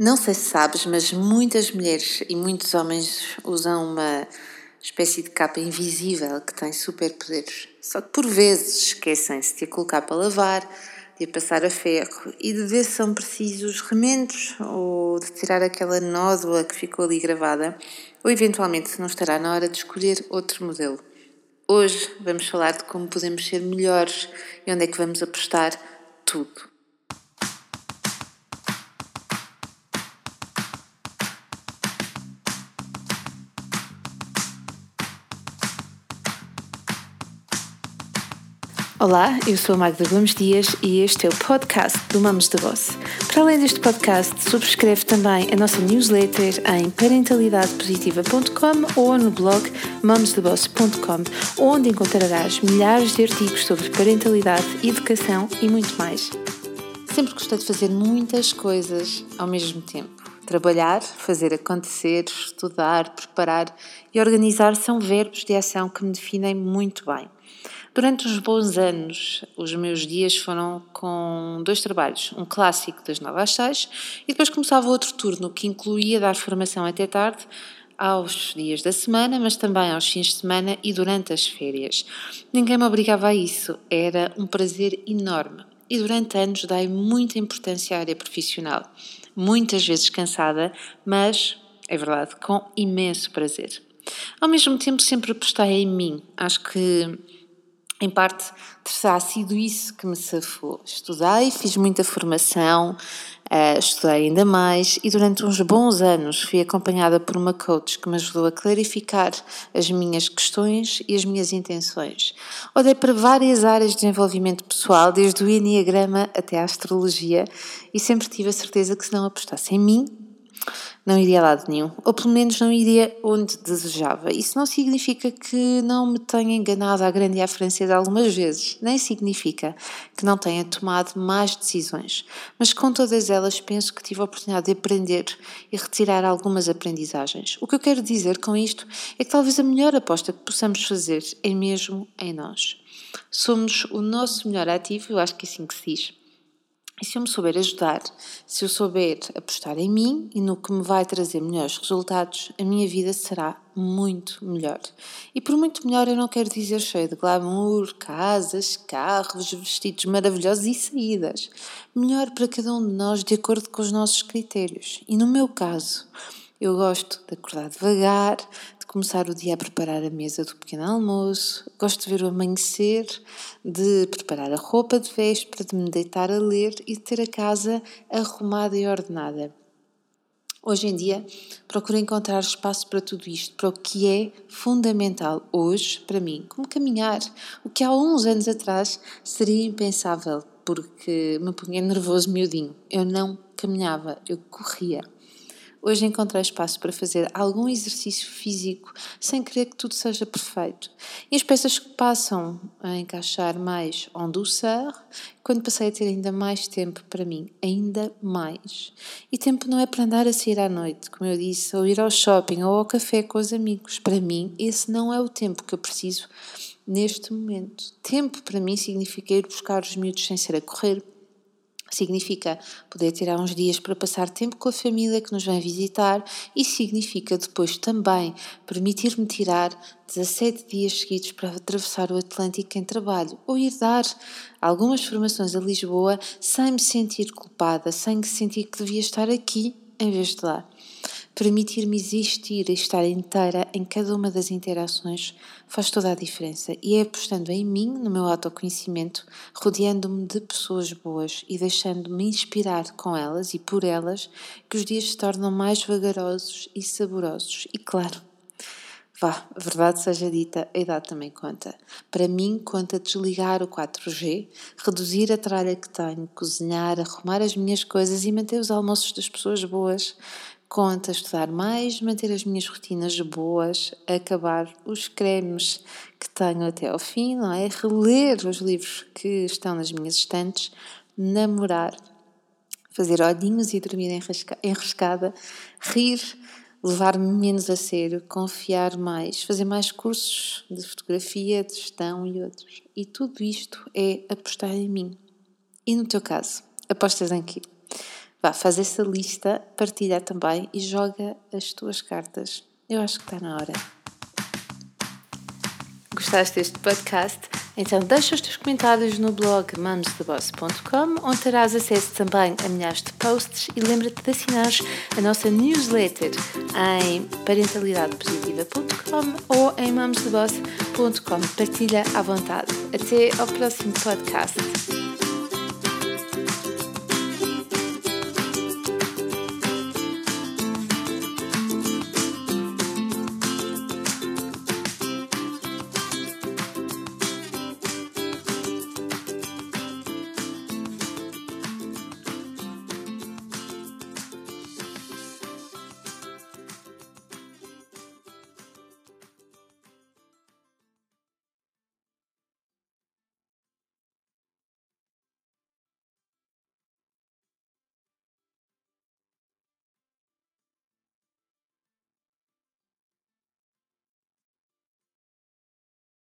Não sei se sabes, mas muitas mulheres e muitos homens usam uma espécie de capa invisível que tem superpoderes. Só que por vezes esquecem-se de a colocar para lavar, de a passar a ferro e de ver se são precisos remendos ou de tirar aquela nódoa que ficou ali gravada, ou eventualmente se não estará na hora de escolher outro modelo. Hoje vamos falar de como podemos ser melhores e onde é que vamos apostar tudo. Olá, eu sou a Magda Gomes Dias e este é o podcast do Mamos de Boss. Para além deste podcast, subscreve também a nossa newsletter em parentalidadepositiva.com ou no blog mamosdeboss.com, onde encontrarás milhares de artigos sobre parentalidade, educação e muito mais. Sempre gostei de fazer muitas coisas ao mesmo tempo. Trabalhar, fazer acontecer, estudar, preparar e organizar são verbos de ação que me definem muito bem. Durante uns bons anos, os meus dias foram com dois trabalhos, um clássico das 9 às 6 e depois começava outro turno que incluía dar formação até tarde aos dias da semana, mas também aos fins de semana e durante as férias. Ninguém me obrigava a isso, era um prazer enorme. E durante anos dei muita importância à área profissional, muitas vezes cansada, mas, é verdade, com imenso prazer. Ao mesmo tempo, sempre apostei em mim. Acho que em parte terá sido isso que me safou. Estudei, fiz muita formação, uh, estudei ainda mais e durante uns bons anos fui acompanhada por uma coach que me ajudou a clarificar as minhas questões e as minhas intenções. Olhei para várias áreas de desenvolvimento pessoal, desde o Enneagrama até a astrologia, e sempre tive a certeza que se não apostasse em mim, não iria a lado nenhum, ou pelo menos não iria onde desejava. Isso não significa que não me tenha enganado à grande e à francesa algumas vezes, nem significa que não tenha tomado mais decisões, mas com todas elas penso que tive a oportunidade de aprender e retirar algumas aprendizagens. O que eu quero dizer com isto é que talvez a melhor aposta que possamos fazer é mesmo em nós. Somos o nosso melhor ativo, eu acho que é assim que se diz e se eu me souber ajudar, se eu souber apostar em mim e no que me vai trazer melhores resultados, a minha vida será muito melhor. E por muito melhor eu não quero dizer cheio de glamour, casas, carros, vestidos maravilhosos e saídas. Melhor para cada um de nós de acordo com os nossos critérios. E no meu caso, eu gosto de acordar devagar, começar o dia a preparar a mesa do pequeno almoço, gosto de ver o amanhecer, de preparar a roupa de véspera, de me deitar a ler e de ter a casa arrumada e ordenada. Hoje em dia, procuro encontrar espaço para tudo isto, para o que é fundamental hoje para mim, como caminhar, o que há uns anos atrás seria impensável, porque me punha nervoso miudinho. Eu não caminhava, eu corria. Hoje encontrei espaço para fazer algum exercício físico sem querer que tudo seja perfeito. E as peças que passam a encaixar mais en douceur, quando passei a ter ainda mais tempo para mim, ainda mais. E tempo não é para andar a sair à noite, como eu disse, ou ir ao shopping ou ao café com os amigos. Para mim, esse não é o tempo que eu preciso neste momento. Tempo para mim significa ir buscar os miúdos sem ser a correr Significa poder tirar uns dias para passar tempo com a família que nos vem visitar e significa depois também permitir-me tirar 17 dias seguidos para atravessar o Atlântico em trabalho ou ir dar algumas formações a Lisboa sem me sentir culpada, sem sentir que devia estar aqui em vez de lá. Permitir-me existir e estar inteira em cada uma das interações faz toda a diferença e é apostando em mim, no meu autoconhecimento, rodeando-me de pessoas boas e deixando-me inspirar com elas e por elas que os dias se tornam mais vagarosos e saborosos. E claro, Vá, verdade seja dita, a idade também conta. Para mim, conta desligar o 4G, reduzir a tralha que tenho, cozinhar, arrumar as minhas coisas e manter os almoços das pessoas boas. Conta estudar mais, manter as minhas rotinas boas, acabar os cremes que tenho até ao fim, não é? Reler os livros que estão nas minhas estantes, namorar, fazer olhinhos e dormir enrascada, rir levar-me menos a sério, confiar mais, fazer mais cursos de fotografia, de gestão e outros. E tudo isto é apostar em mim. E no teu caso, apostas em quê? Vá, faz essa lista, partilha também e joga as tuas cartas. Eu acho que está na hora. Gostaste deste podcast? Então deixa os teus comentários no blog mamostheboss.com, onde terás acesso também a milhares de posts e lembra-te de assinar a nossa newsletter em parentalidadepositiva.com ou em mamostheboss.com. Partilha à vontade. Até ao próximo podcast.